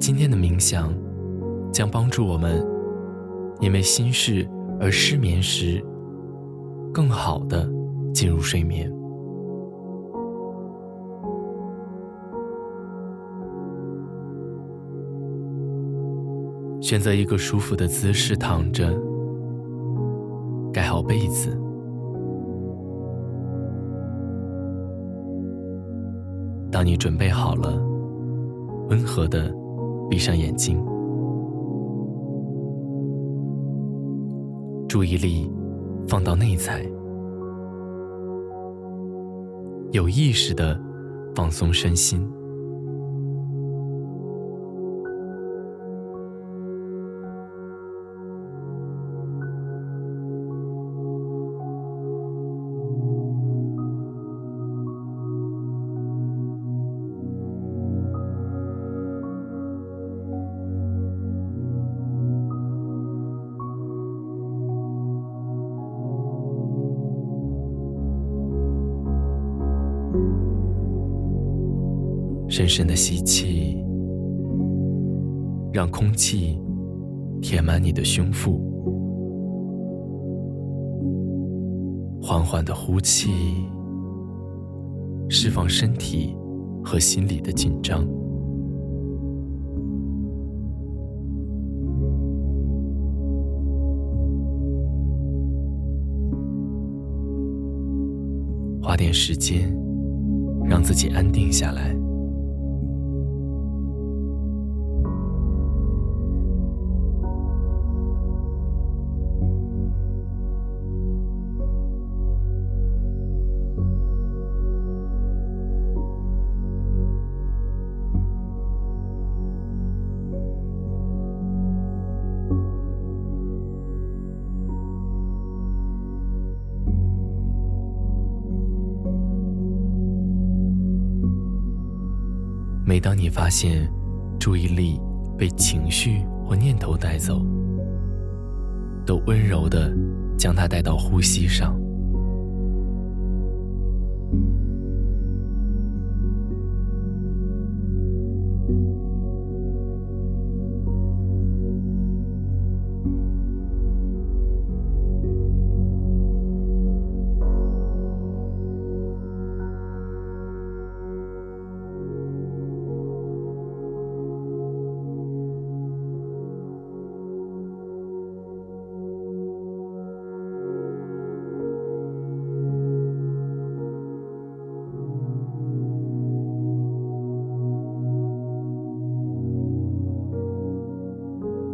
今天的冥想将帮助我们因为心事而失眠时，更好的进入睡眠。选择一个舒服的姿势躺着，盖好被子。当你准备好了，温和的闭上眼睛，注意力放到内在，有意识的放松身心。深深的吸气，让空气填满你的胸腹；缓缓的呼气，释放身体和心理的紧张。花点时间，让自己安定下来。每当你发现注意力被情绪或念头带走，都温柔地将它带到呼吸上。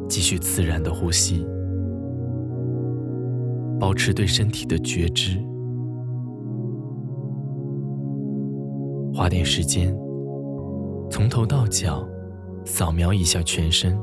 继续自然的呼吸，保持对身体的觉知，花点时间，从头到脚扫描一下全身。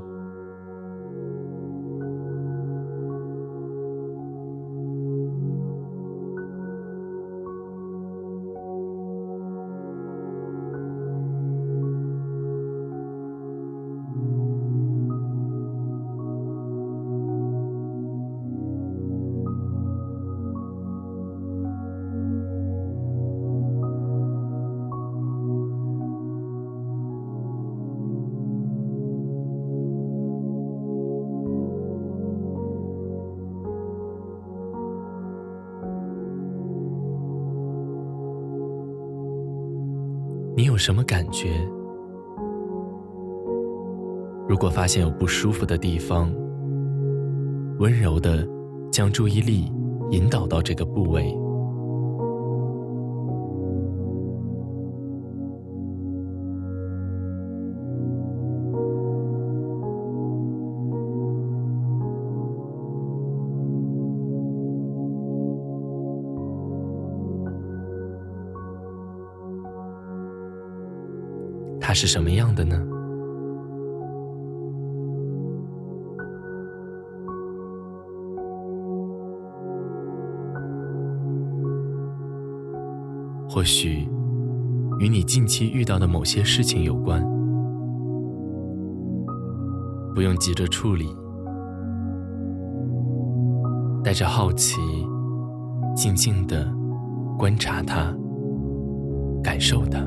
你有什么感觉？如果发现有不舒服的地方，温柔的将注意力引导到这个部位。它是什么样的呢？或许与你近期遇到的某些事情有关，不用急着处理，带着好奇，静静的观察它，感受它。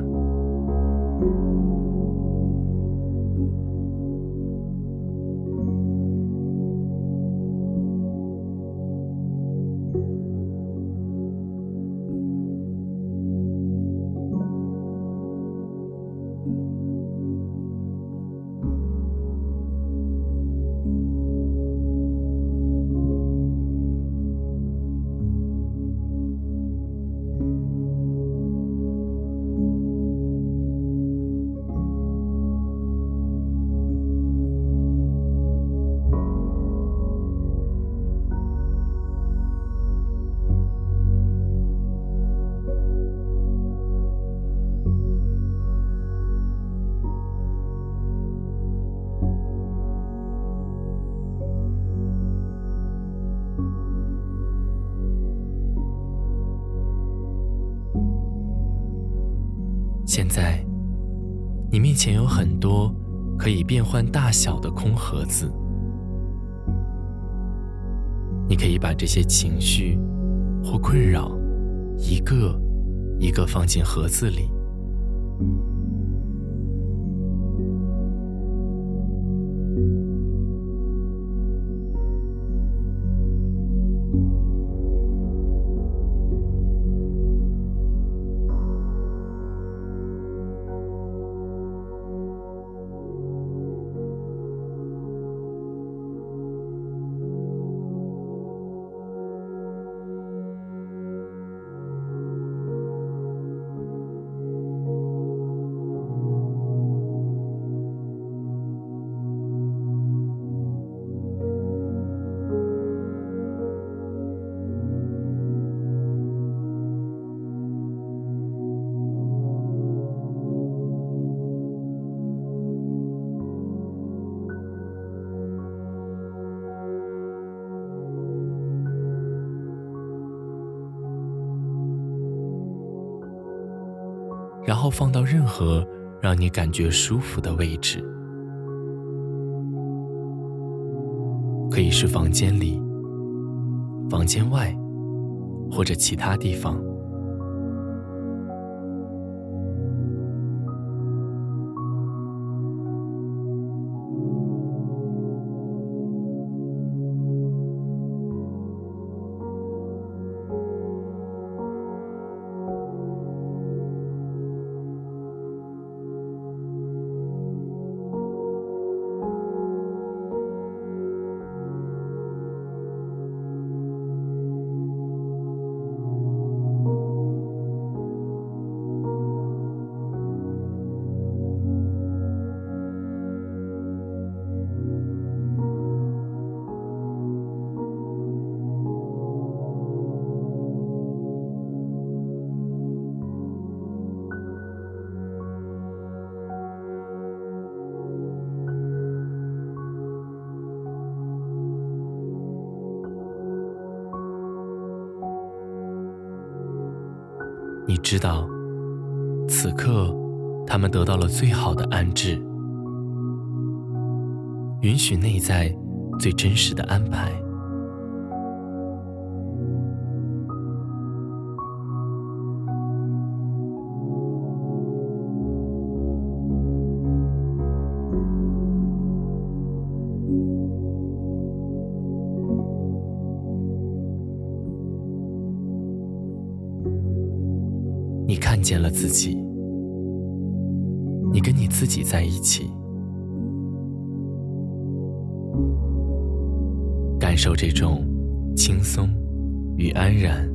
前有很多可以变换大小的空盒子，你可以把这些情绪或困扰一个一个放进盒子里。然后放到任何让你感觉舒服的位置，可以是房间里、房间外，或者其他地方。你知道，此刻他们得到了最好的安置，允许内在最真实的安排。看见了自己，你跟你自己在一起，感受这种轻松与安然。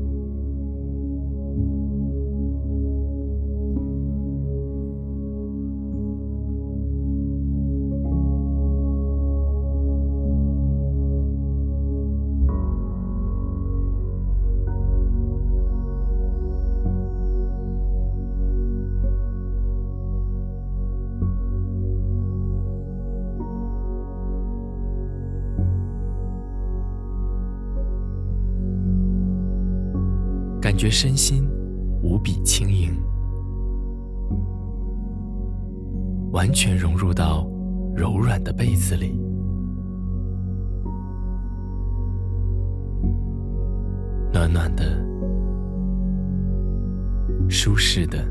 觉身心无比轻盈，完全融入到柔软的被子里，暖暖的，舒适的，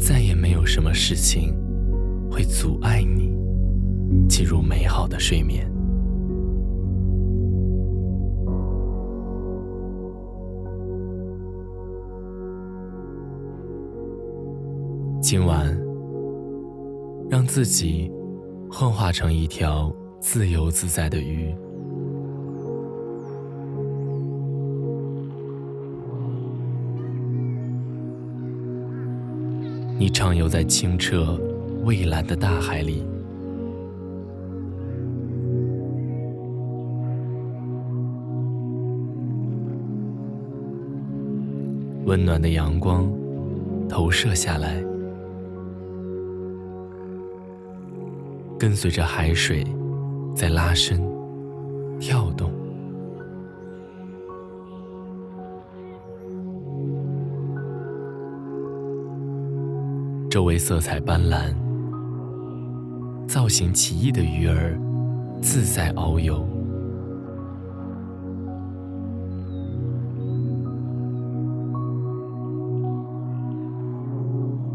再也没有什么事情会阻碍你。进入美好的睡眠。今晚，让自己幻化成一条自由自在的鱼。你畅游在清澈蔚蓝的大海里。温暖的阳光投射下来。跟随着海水在拉伸跳动。周围色彩斑斓造型奇异的鱼儿自在遨游。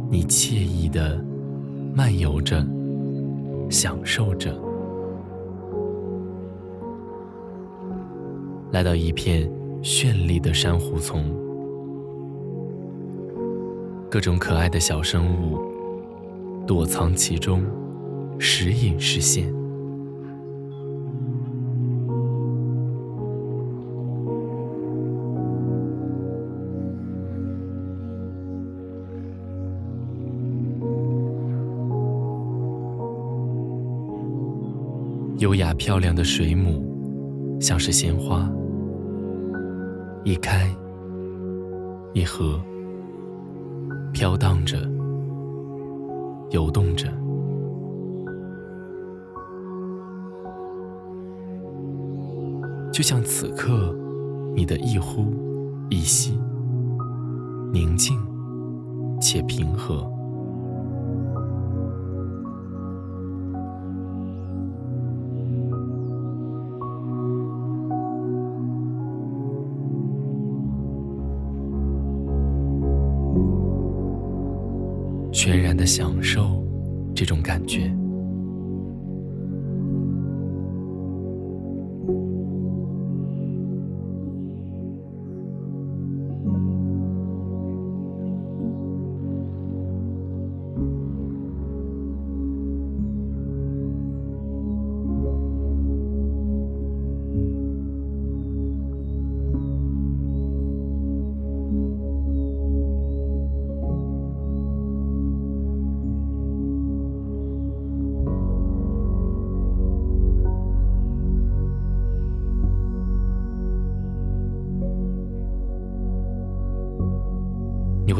你惬意的漫游着，享受着，来到一片绚丽的珊瑚丛，各种可爱的小生物躲藏其中，时隐时现。漂亮的水母，像是鲜花，一开一合，飘荡着，游动着，就像此刻你的一呼一吸，宁静且平和。全然的享受这种感觉。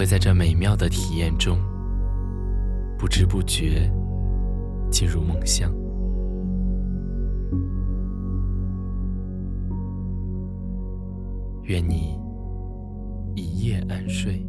在这美妙的体验中，不知不觉进入梦乡。愿你一夜安睡。